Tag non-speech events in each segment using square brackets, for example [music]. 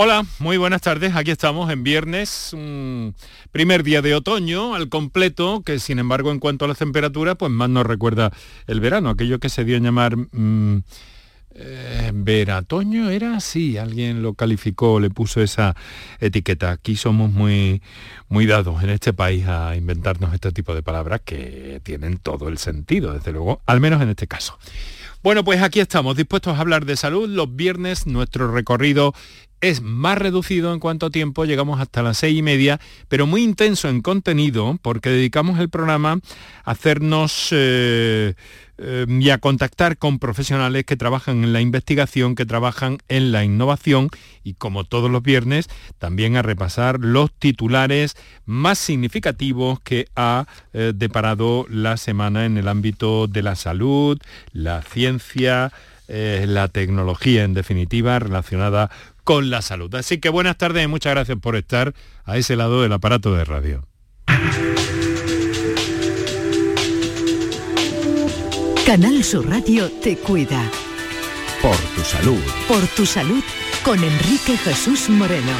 Hola, muy buenas tardes. Aquí estamos en viernes, un primer día de otoño al completo, que sin embargo en cuanto a las temperaturas, pues más nos recuerda el verano, aquello que se dio a llamar mm, eh, veratoño, era así, alguien lo calificó, le puso esa etiqueta. Aquí somos muy, muy dados en este país a inventarnos este tipo de palabras que tienen todo el sentido, desde luego, al menos en este caso. Bueno, pues aquí estamos, dispuestos a hablar de salud. Los viernes nuestro recorrido es más reducido en cuanto a tiempo, llegamos hasta las seis y media, pero muy intenso en contenido, porque dedicamos el programa a hacernos eh, eh, y a contactar con profesionales que trabajan en la investigación, que trabajan en la innovación y como todos los viernes, también a repasar los titulares más significativos que ha eh, deparado la semana en el ámbito de la salud, la ciencia, la tecnología en definitiva relacionada con la salud. Así que buenas tardes y muchas gracias por estar a ese lado del aparato de radio. Canal Sur Radio te cuida. Por tu salud. Por tu salud con Enrique Jesús Moreno.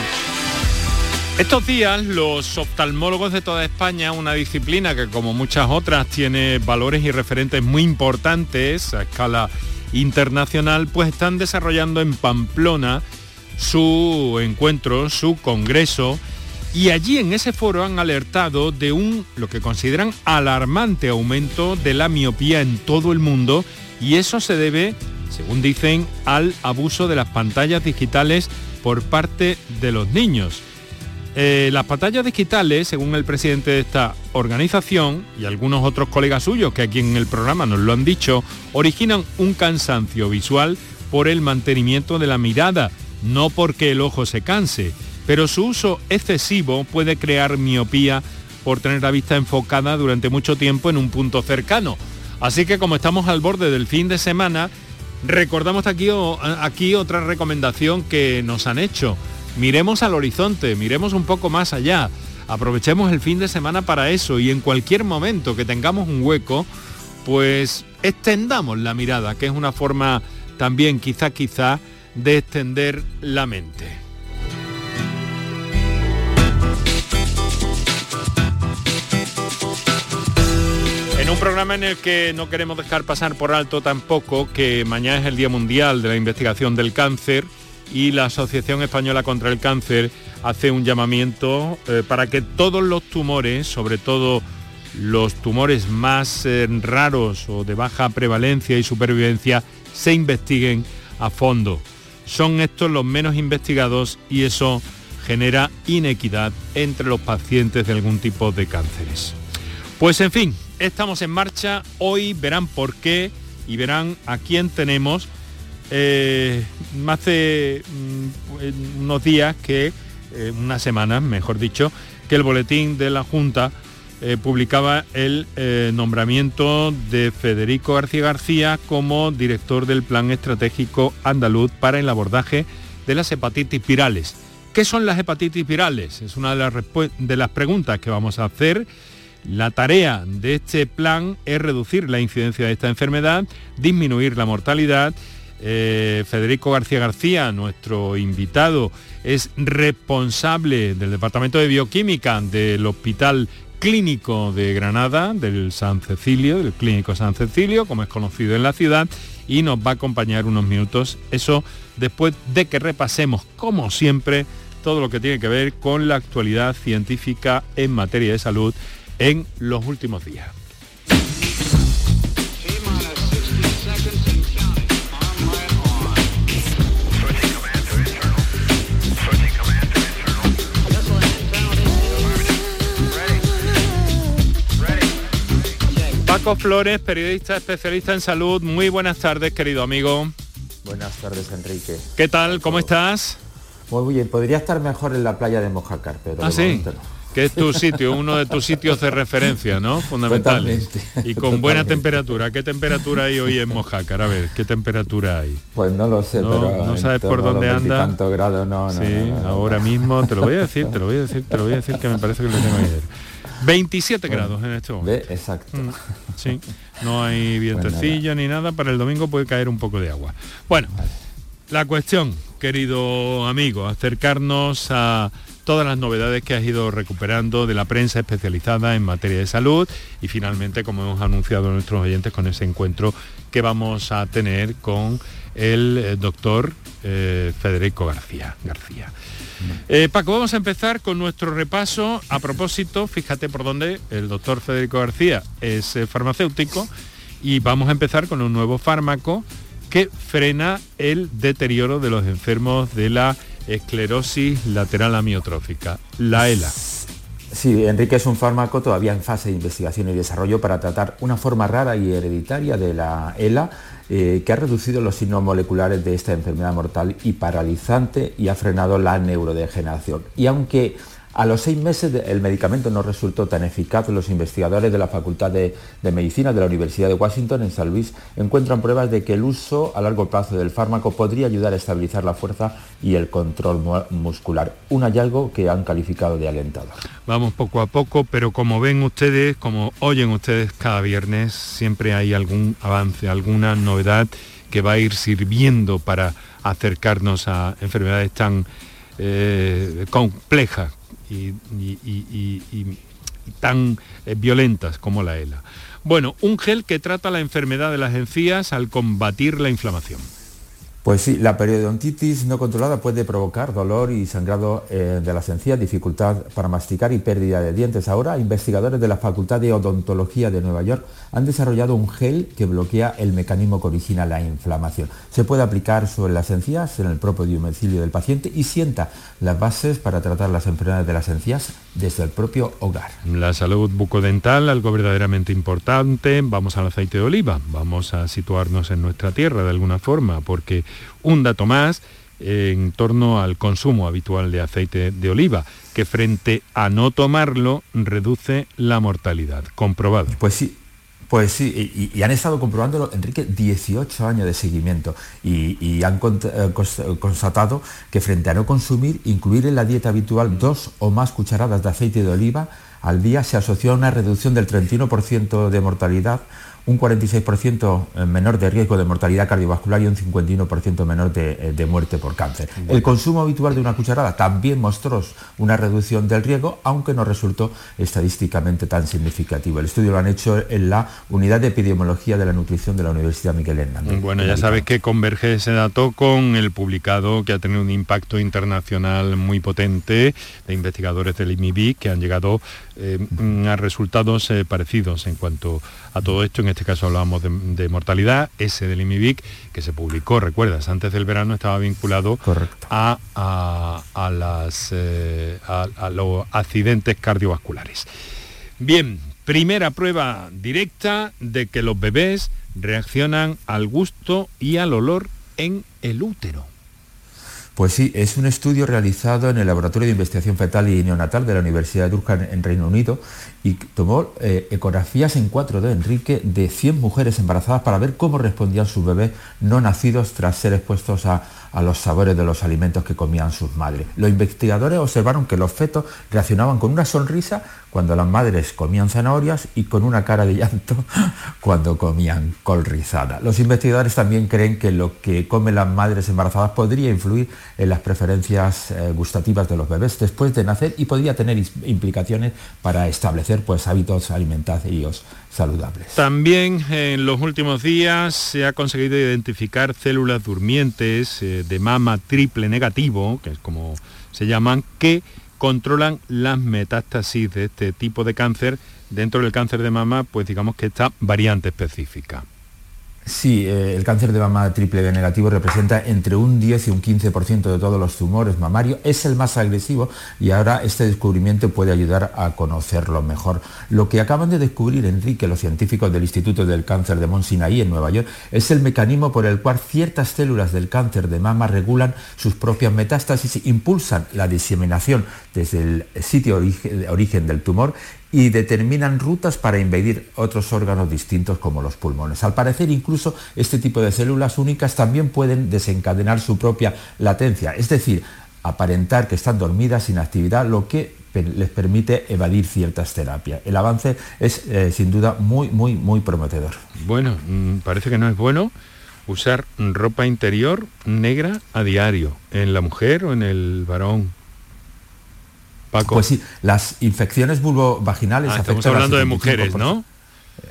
Estos días los oftalmólogos de toda España, una disciplina que como muchas otras tiene valores y referentes muy importantes a escala internacional, pues están desarrollando en Pamplona su encuentro, su congreso, y allí en ese foro han alertado de un, lo que consideran alarmante aumento de la miopía en todo el mundo, y eso se debe, según dicen, al abuso de las pantallas digitales por parte de los niños. Eh, las pantallas digitales, según el presidente de esta organización y algunos otros colegas suyos que aquí en el programa nos lo han dicho, originan un cansancio visual por el mantenimiento de la mirada no porque el ojo se canse, pero su uso excesivo puede crear miopía por tener la vista enfocada durante mucho tiempo en un punto cercano. Así que como estamos al borde del fin de semana, recordamos aquí, aquí otra recomendación que nos han hecho. Miremos al horizonte, miremos un poco más allá, aprovechemos el fin de semana para eso y en cualquier momento que tengamos un hueco, pues extendamos la mirada, que es una forma también quizá quizá de extender la mente. En un programa en el que no queremos dejar pasar por alto tampoco que mañana es el Día Mundial de la Investigación del Cáncer y la Asociación Española contra el Cáncer hace un llamamiento eh, para que todos los tumores, sobre todo los tumores más eh, raros o de baja prevalencia y supervivencia, se investiguen a fondo son estos los menos investigados y eso genera inequidad entre los pacientes de algún tipo de cánceres. Pues en fin, estamos en marcha, hoy verán por qué y verán a quién tenemos. Eh, hace mm, unos días que, eh, unas semanas mejor dicho, que el boletín de la Junta eh, publicaba el eh, nombramiento de Federico García García como director del Plan Estratégico Andaluz para el abordaje de las hepatitis virales. ¿Qué son las hepatitis virales? Es una de las, preguntas que vamos a hacer. La tarea de este plan es reducir la incidencia de esta enfermedad, disminuir la mortalidad. Eh, Federico García García, nuestro invitado, es responsable del Departamento de Bioquímica del Hospital clínico de Granada, del San Cecilio, del Clínico San Cecilio, como es conocido en la ciudad, y nos va a acompañar unos minutos, eso después de que repasemos, como siempre, todo lo que tiene que ver con la actualidad científica en materia de salud en los últimos días. Paco Flores, periodista especialista en salud. Muy buenas tardes, querido amigo. Buenas tardes, Enrique. ¿Qué tal? ¿Cómo estás? Muy bien. Podría estar mejor en la playa de Mojácar, pero ¿Ah, sí? Que es tu sitio, uno de tus sitios de referencia, ¿no? Fundamentales. Y con buena temperatura. ¿Qué temperatura hay hoy en Mojácar? A ver, ¿qué temperatura hay? Pues no lo sé, pero no sabes por dónde anda. Tanto grado, no, sí, ahora mismo te lo voy a decir, te lo voy a decir, te lo voy a decir que me parece que lo tengo ayer. 27 grados en este momento. Exacto. Mm, [laughs] sí, no hay vientecillo ni nada. Para el domingo puede caer un poco de agua. Bueno, la cuestión, querido amigo, acercarnos a todas las novedades que has ido recuperando de la prensa especializada en materia de salud y finalmente, como hemos anunciado a nuestros oyentes, con ese encuentro que vamos a tener con el eh, doctor eh, Federico García. García. Eh, Paco, vamos a empezar con nuestro repaso. A propósito, fíjate por dónde el doctor Federico García es farmacéutico y vamos a empezar con un nuevo fármaco que frena el deterioro de los enfermos de la esclerosis lateral amiotrófica, la ELA. Sí, Enrique es un fármaco todavía en fase de investigación y desarrollo para tratar una forma rara y hereditaria de la ELA eh, que ha reducido los signos moleculares de esta enfermedad mortal y paralizante y ha frenado la neurodegeneración. Y aunque a los seis meses el medicamento no resultó tan eficaz. Los investigadores de la Facultad de, Medicina de la Universidad de Washington en San Luis encuentran pruebas de que el uso a largo plazo del fármaco podría ayudar a estabilizar la fuerza y el control muscular. Un hallazgo que han calificado de alentador. Vamos poco a poco, pero como ven ustedes, como oyen ustedes cada viernes, siempre hay algún avance, alguna novedad que va a ir sirviendo para acercarnos a enfermedades tan eh, complejas y, tan eh, violentas como la ELA. Bueno, un gel que trata la enfermedad de las encías al combatir la inflamación. Pues sí, la periodontitis no controlada puede provocar dolor y sangrado eh, de las encías, dificultad para masticar y pérdida de dientes. Ahora, investigadores de la Facultad de Odontología de Nueva York han desarrollado un gel que bloquea el mecanismo que origina la inflamación. Se puede aplicar sobre las encías, en el propio domicilio del paciente y sienta las bases para tratar las enfermedades de las encías desde el propio hogar. La salud bucodental, algo verdaderamente importante. Vamos al aceite de oliva, vamos a situarnos en nuestra tierra de alguna forma, porque un dato más en torno al consumo habitual de aceite de oliva, que frente a no tomarlo reduce la mortalidad. Comprobado. Pues sí. Pues sí, y, han estado comprobándolo, Enrique, 18 años de seguimiento y, han eh, constatado que frente a no consumir, incluir en la dieta habitual dos o más cucharadas de aceite de oliva al día se asoció a una reducción del 31% de mortalidad, un 46% eh, menor de riesgo de mortalidad cardiovascular y un 51% menor eh, de, muerte por cáncer. El consumo habitual de una cucharada también mostró una reducción del riesgo, aunque no resultó estadísticamente tan significativo. El estudio lo han hecho en la Unidad de Epidemiología de la Nutrición de la Universidad Miguel Hernández. Bueno, ya sabes que converge ese dato con el publicado que ha tenido un impacto internacional muy potente de investigadores del IMIBI que han llegado eh, a resultados parecidos en cuanto a todo esto en este caso hablábamos de, mortalidad, ese del IMIVIC, que se publicó, recuerdas, antes del verano estaba vinculado a, las, eh, a los accidentes cardiovasculares. Bien, primera prueba directa de que los bebés reaccionan al gusto y al olor en el útero. Pues sí, es un estudio realizado en el Laboratorio de Investigación Fetal y Neonatal de la Universidad de Durham en Reino Unido y tomó eh, ecografías en 4D, Enrique, de 100 mujeres embarazadas para ver cómo respondían sus bebés no nacidos tras ser expuestos a, a los sabores de los alimentos que comían sus madres. Los investigadores observaron que los fetos reaccionaban con una sonrisa cuando las madres comían zanahorias y con una cara de llanto [laughs] cuando comían col rizada. Los investigadores también creen que lo que comen las madres embarazadas podría influir en las preferencias eh, gustativas de los bebés después de nacer y podría tener implicaciones para establecer pues, hábitos alimentarios saludables. También en los últimos días se ha conseguido identificar células durmientes eh, de mama triple negativo, que es como se llaman, que controlan las metástasis de este tipo de cáncer. Dentro del cáncer de mama, pues digamos que esta variante específica. Sí, eh, el cáncer de mama triple B negativo representa entre un 10 y un 15% de todos los tumores mamarios. Es el más agresivo y ahora este descubrimiento puede ayudar a conocerlo mejor. Lo que acaban de descubrir, Enrique, los científicos del Instituto del Cáncer de Sinai en Nueva York, es el mecanismo por el cual ciertas células del cáncer de mama regulan sus propias metástasis, e impulsan la diseminación desde el sitio de origen del tumor y determinan rutas para invadir otros órganos distintos como los pulmones. Al parecer incluso este tipo de células únicas también pueden desencadenar su propia latencia, es decir, aparentar que están dormidas sin actividad, lo que les permite evadir ciertas terapias. El avance es eh, sin duda muy, muy, muy prometedor. Bueno, mm, parece que no es bueno usar ropa interior negra a diario, en la mujer o en el varón. Paco. Pues sí, las infecciones vulvovaginales. Ah, estamos hablando de mujeres, ¿no?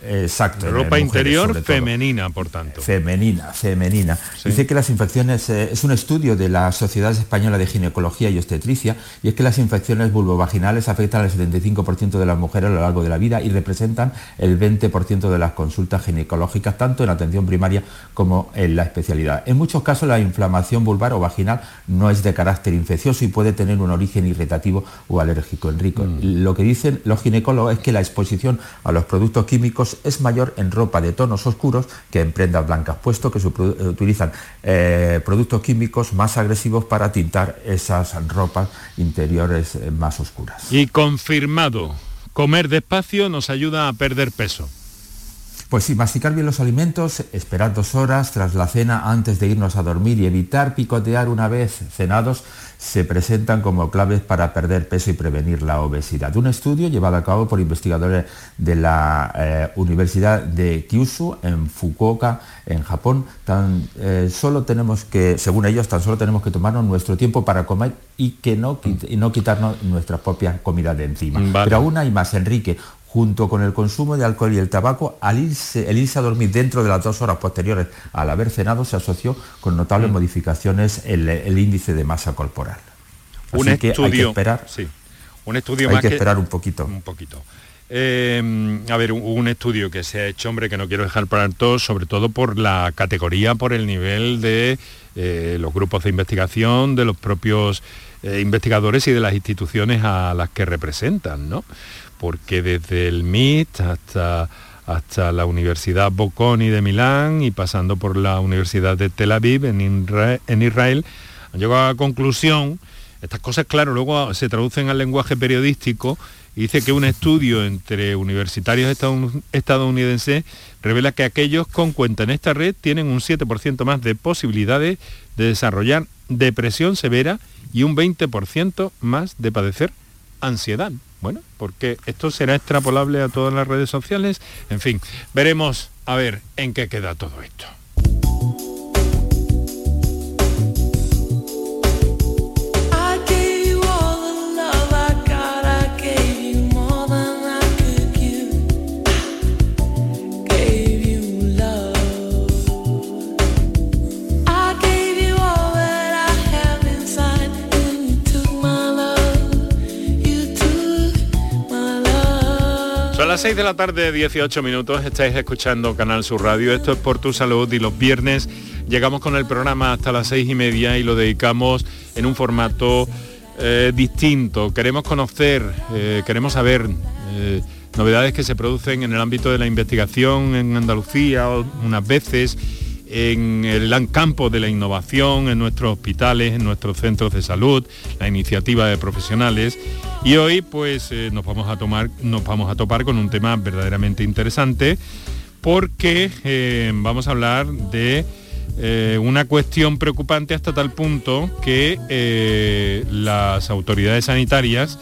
Exacto. Ropa interior femenina, por tanto. Femenina, femenina. Dice que las infecciones, eh, es un estudio de la Sociedad Española de Ginecología y Obstetricia, y es que las infecciones vulvovaginales afectan al 75% de las mujeres a lo largo de la vida y representan el 20% de las consultas ginecológicas, tanto en atención primaria como en la especialidad. En muchos casos la inflamación vulvar o vaginal no es de carácter infeccioso y puede tener un origen irritativo o alérgico. Enrico, mm. lo que dicen los ginecólogos es que la exposición a los productos químicos es mayor en ropa de tonos oscuros que en prendas blancas, puesto que se utilizan eh, productos químicos más agresivos para tintar esas ropas interiores eh, más oscuras. Y confirmado, comer despacio nos ayuda a perder peso. Pues sí, masticar bien los alimentos, esperar dos horas tras la cena antes de irnos a dormir y evitar picotear una vez cenados se presentan como claves para perder peso y prevenir la obesidad. Un estudio llevado a cabo por investigadores de la eh, Universidad de Kyushu en Fukuoka, en Japón, tan eh, solo tenemos que, según ellos, tan solo tenemos que tomarnos nuestro tiempo para comer y que no, y no quitarnos nuestra propia comida de encima. Pero aún hay más, Enrique junto con el consumo de alcohol y el tabaco, al irse, el irse a dormir dentro de las dos horas posteriores al haber cenado se asoció con notables mm. modificaciones en el, índice de masa corporal. un estudio, hay que esperar. Sí, un estudio hay que, esperar un poquito. Un poquito. Eh, a ver, un, estudio que se ha hecho, hombre, que no quiero dejar para todos, sobre todo por la categoría, por el nivel de eh, los grupos de investigación, de los propios eh, investigadores y de las instituciones a las que representan, ¿no? Porque desde el MIT hasta, hasta la Universidad Bocconi de Milán y pasando por la Universidad de Tel Aviv en Israel, han llegado a la conclusión, estas cosas claro, luego se traducen al lenguaje periodístico y dice que un estudio entre universitarios estadounidenses revela que aquellos con cuenta en esta red tienen un 7% más de posibilidades de desarrollar depresión severa y un 20% más de padecer ansiedad. Bueno, porque esto será extrapolable a todas las redes sociales. En fin, veremos a ver en qué queda todo esto. Las 6 de la tarde, 18 minutos, estáis escuchando Canal Sur Radio. Esto es por tu salud y los viernes llegamos con el programa hasta las seis y media y lo dedicamos en un formato eh, distinto. Queremos conocer, eh, queremos saber eh, novedades que se producen en el ámbito de la investigación en Andalucía unas veces en el campo de la innovación, en nuestros hospitales, en nuestros centros de salud, la iniciativa de profesionales. Y hoy pues eh, nos, vamos a tomar, nos vamos a topar con un tema verdaderamente interesante porque eh, vamos a hablar de eh, una cuestión preocupante hasta tal punto que las autoridades sanitarias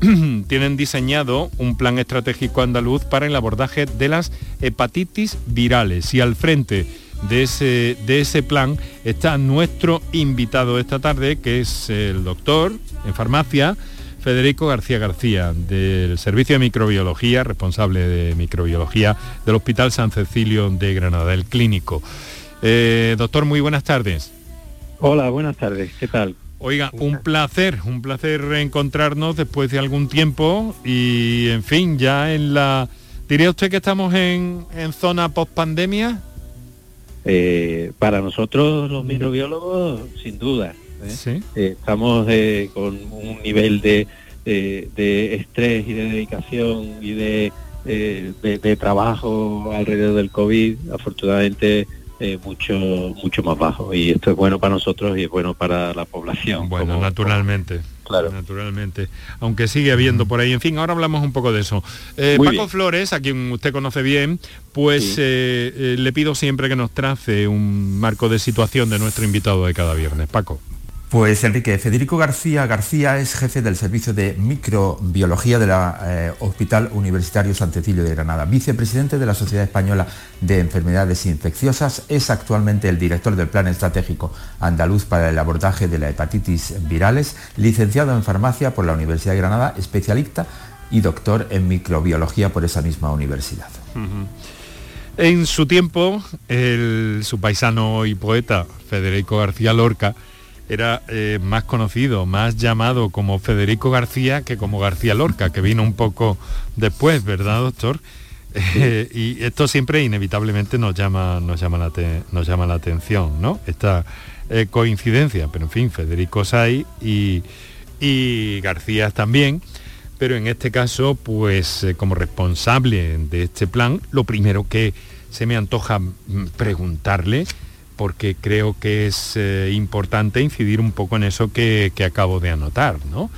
[clears throat] tienen diseñado un plan estratégico andaluz para el abordaje de las hepatitis virales y al frente de ese, de ese plan está nuestro invitado esta tarde, que es el doctor en farmacia, Federico García García, del Servicio de Microbiología, responsable de microbiología del Hospital San Cecilio de Granada, el clínico. Eh, doctor, muy buenas tardes. Hola, buenas tardes, ¿qué tal? Oiga, un placer, un placer reencontrarnos después de algún tiempo y, en fin, ya en la... ¿Diría usted que estamos en, en zona post-pandemia? Eh, para nosotros los microbiólogos, sin duda. ¿eh? Eh, estamos con un nivel de, estrés y de dedicación y de, de, trabajo alrededor del COVID, afortunadamente mucho mucho más bajo y esto es bueno para nosotros y es bueno para la población. Bueno, naturalmente. Claro. Naturalmente. Aunque sigue habiendo por ahí. En fin, ahora hablamos un poco de eso. Eh, Paco Flores, a quien usted conoce bien, pues eh, eh, le pido siempre que nos trace un marco de situación de nuestro invitado de cada viernes. Paco. Pues Enrique, Federico García García es jefe del Servicio de Microbiología del eh, Hospital Universitario San Cecilio de Granada, vicepresidente de la Sociedad Española de Enfermedades Infecciosas, es actualmente el director del Plan Estratégico Andaluz para el abordaje de la hepatitis virales, licenciado en farmacia por la Universidad de Granada, especialista y doctor en microbiología por esa misma universidad. En su tiempo, su paisano y poeta Federico García Lorca era eh, más conocido, más llamado como Federico García que como García Lorca, que vino un poco después, ¿verdad, doctor? [laughs] Eh, y esto siempre inevitablemente nos llama, nos llama, la, nos llama la atención, ¿no? Esta eh, coincidencia, pero en fin, Federico Say y, y García también, pero en este caso, pues como responsable de este plan, lo primero que se me antoja mm, preguntarle porque creo que es eh, importante incidir un poco en eso que, acabo de anotar, ¿no?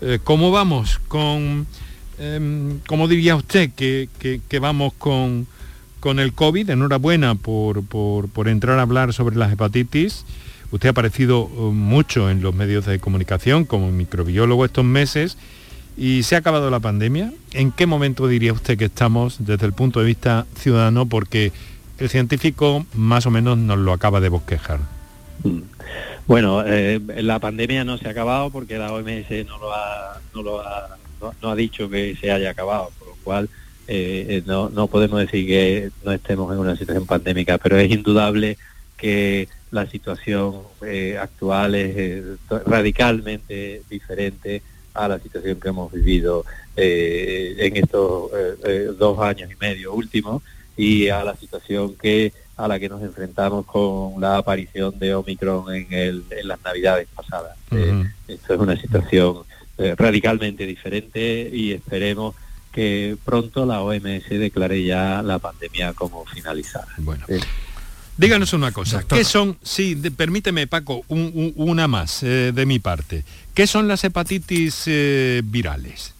Eh, ¿Cómo vamos con, cómo diría usted que, vamos con, con, el COVID? Enhorabuena por, por, entrar a hablar sobre las hepatitis. Usted ha aparecido eh, mucho en los medios de comunicación como microbiólogo estos meses y se ha acabado la pandemia. ¿En qué momento diría usted que estamos desde el punto de vista ciudadano? Porque el científico más o menos nos lo acaba de bosquejar. Mm. Bueno, eh, la pandemia no se ha acabado porque la OMS no lo ha, no lo ha, dicho que se haya acabado, por lo cual eh, eh, no podemos decir que no estemos en una situación pandémica, pero es indudable que la situación actual es radicalmente diferente a la situación que hemos vivido en estos dos años y medio últimos y a la situación que a la que nos enfrentamos con la aparición de Omicron en, el, en las navidades pasadas. Eh, esto es una situación eh, radicalmente diferente y esperemos que pronto la OMS declare ya la pandemia como finalizada. Bueno. Díganos una cosa, ¿qué son, sí, permíteme Paco, una más eh, de mi parte, ¿qué son las hepatitis virales?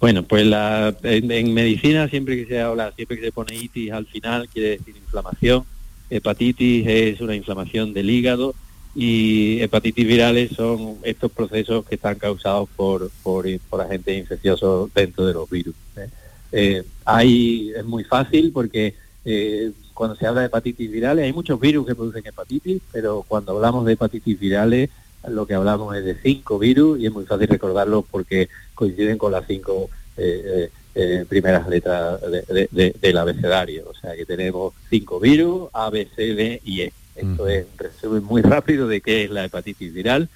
Bueno, pues la, en, medicina siempre que se habla, siempre que se pone itis al final quiere decir inflamación. Hepatitis es una inflamación del hígado y hepatitis virales son estos procesos que están causados por, por, agentes infecciosos dentro de los virus. ¿eh? Eh, ahí es muy fácil porque eh, cuando se habla de hepatitis virales hay muchos virus que producen hepatitis, pero cuando hablamos de hepatitis virales lo que hablamos es de cinco virus y es muy fácil recordarlo porque coinciden con las cinco eh, eh, eh, primeras letras del abecedario. O sea que tenemos cinco virus, A, B, C, D y E. Esto es un resumen muy rápido de qué es la hepatitis viral.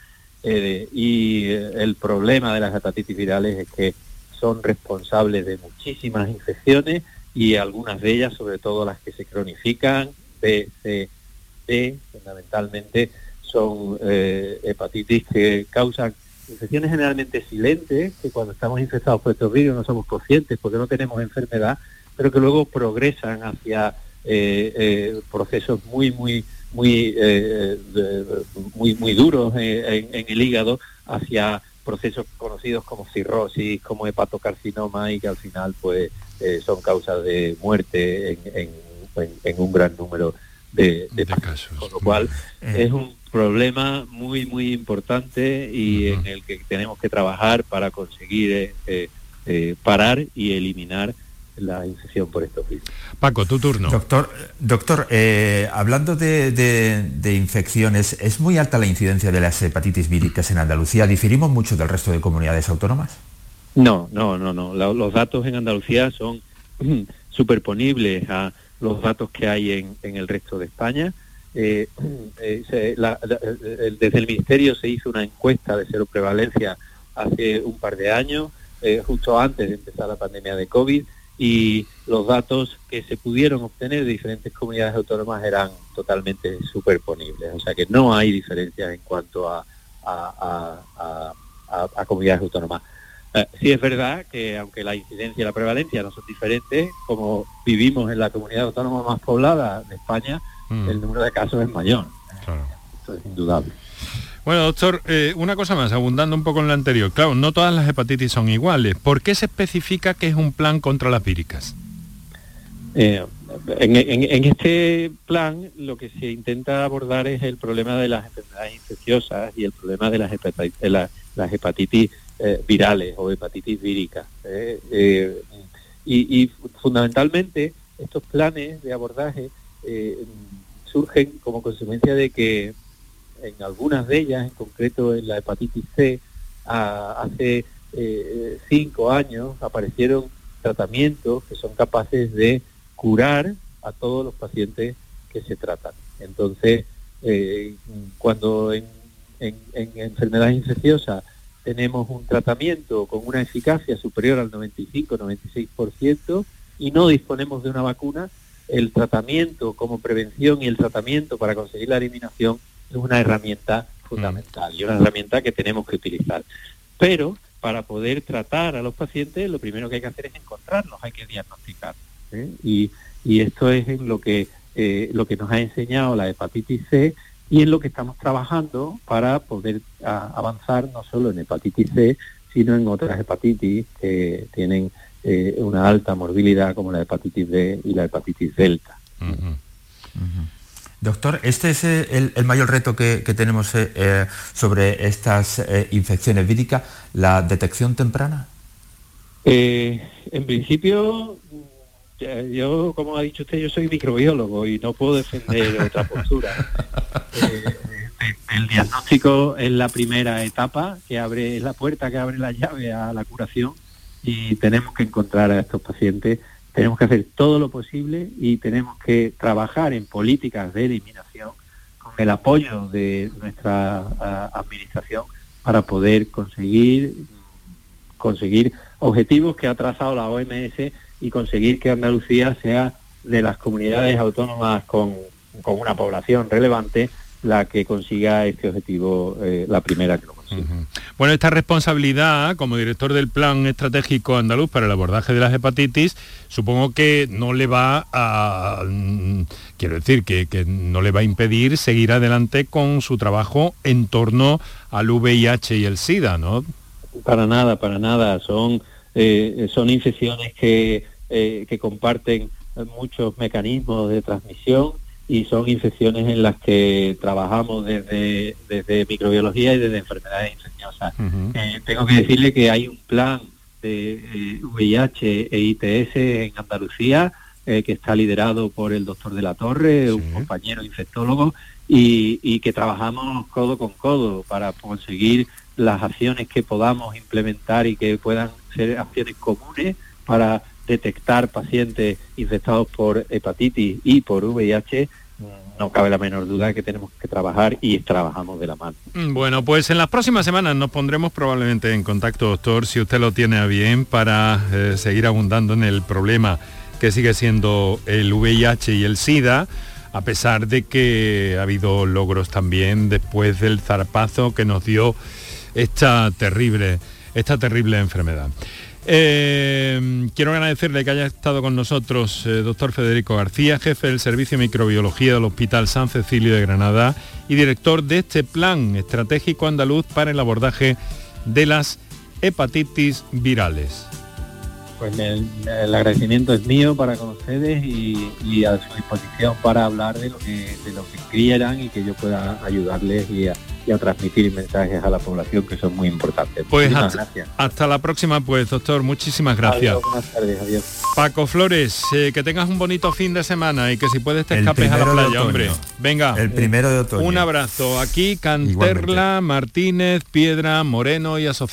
y el problema de las hepatitis virales es que son responsables de muchísimas infecciones y algunas de ellas, sobre todo las que se cronifican, B, C, D, fundamentalmente, son eh, hepatitis que causan infecciones generalmente silentes, que cuando estamos infectados por estos virus no somos conscientes porque no tenemos enfermedad, pero que luego progresan hacia eh, eh, procesos muy, muy, muy, muy, muy duros en, el hígado, hacia procesos conocidos como cirrosis, como hepatocarcinoma y que al final pues son causas de muerte en, un gran número de, casos. Con lo cual es un problema muy, muy importante y en el que tenemos que trabajar para conseguir eh, eh, eh, parar y eliminar la infección por estos virus. Paco, tu turno. Doctor, doctor hablando de, infecciones, ¿es muy alta la incidencia de las hepatitis víricas en Andalucía? ¿Diferimos mucho del resto de comunidades autónomas? No, no, no, no. los datos en Andalucía son [clears throat] superponibles a los datos que hay en, en el resto de España eh, eh, desde el Ministerio se hizo una encuesta de cero prevalencia hace un par de años, eh, justo antes de empezar la pandemia de COVID, y los datos que se pudieron obtener de diferentes comunidades autónomas eran totalmente superponibles. O sea que no hay diferencias en cuanto a, a, comunidades autónomas. Sí es verdad que aunque la incidencia y la prevalencia no son diferentes, como vivimos en la comunidad autónoma más poblada de España, Mm. el número de casos es mayor. Esto es indudable. Bueno, doctor, eh, una cosa más, abundando un poco en lo anterior. Claro, no todas las hepatitis son iguales. ¿Por qué se especifica que es un plan contra las víricas? Eh, en, este plan lo que se intenta abordar es el problema de las enfermedades infecciosas y el problema de las hepatitis, las hepatitis eh, virales o hepatitis víricas. Eh, y, fundamentalmente estos planes de abordaje surgen como consecuencia de que en algunas de ellas, en concreto en la hepatitis C, hace cinco años aparecieron tratamientos que son capaces de curar a todos los pacientes que se tratan. Entonces, eh, cuando en, enfermedades infecciosas tenemos un tratamiento con una eficacia superior al 95-96% y no disponemos de una vacuna, el tratamiento como prevención y el tratamiento para conseguir la eliminación es una herramienta fundamental y una herramienta que tenemos que utilizar. Pero para poder tratar a los pacientes, lo primero que hay que hacer es encontrarlos, hay que diagnosticar. ¿eh? Y, esto es en lo que, eh, lo que nos ha enseñado la hepatitis C y en lo que estamos trabajando para poder avanzar no solo en hepatitis C, sino en otras hepatitis que tienen eh, una alta morbilidad como la hepatitis B y la hepatitis delta. Doctor, este es el, mayor reto que, tenemos sobre estas infecciones víricas, la detección temprana. en principio yo, como ha dicho usted, yo soy microbiólogo y no puedo defender [laughs] otra postura. [laughs] Eh, el diagnóstico es la primera etapa que abre, es la puerta que abre la llave a la curación y tenemos que encontrar a estos pacientes, tenemos que hacer todo lo posible y tenemos que trabajar en políticas de eliminación con el apoyo de nuestra administración para poder conseguir conseguir objetivos que ha trazado la OMS y conseguir que Andalucía sea de las comunidades autónomas con, una población relevante la que consiga este objetivo, eh, la primera que lo consiga. Bueno, esta responsabilidad como director del Plan Estratégico Andaluz para el abordaje de las hepatitis, supongo que no le va a, mm, quiero decir, que, que, no le va a impedir seguir adelante con su trabajo en torno al VIH y el SIDA, ¿no? Para nada, para nada. Son, eh, son infecciones que eh, que comparten muchos mecanismos de transmisión y son infecciones en las que trabajamos desde, desde microbiología y desde enfermedades infecciosas. Eh, tengo que decirle que hay un plan de VIH e ITS en Andalucía eh, que está liderado por el doctor de la Torre, un compañero infectólogo, y, y, que trabajamos codo con codo para conseguir las acciones que podamos implementar y que puedan ser acciones comunes para detectar pacientes infectados por hepatitis y por VIH, no cabe la menor duda que tenemos que trabajar y trabajamos de la mano. Mm, bueno, pues en las próximas semanas nos pondremos probablemente en contacto, doctor, si usted lo tiene a bien, para eh, seguir abundando en el problema que sigue siendo el VIH y el SIDA, a pesar de que ha habido logros también después del zarpazo que nos dio esta terrible, esta terrible enfermedad. Eh, quiero agradecerle que haya estado con nosotros, eh, doctor Federico García, jefe del Servicio de Microbiología del Hospital San Cecilio de Granada y director de este plan estratégico andaluz para el abordaje de las hepatitis virales. Pues el, agradecimiento es mío para con ustedes y, a su disposición para hablar de lo que de lo que quieran y que yo pueda ayudarles y a, transmitir mensajes a la población que son muy importantes. Pues hasta, hasta, la próxima pues doctor, muchísimas gracias. buenas tardes, adiós. Paco Flores, eh, que tengas un bonito fin de semana y que si puedes te escapes a la playa, hombre. Venga. El primero de otoño. Un abrazo. Aquí Canterla, Martínez, Piedra, Moreno y Asociado.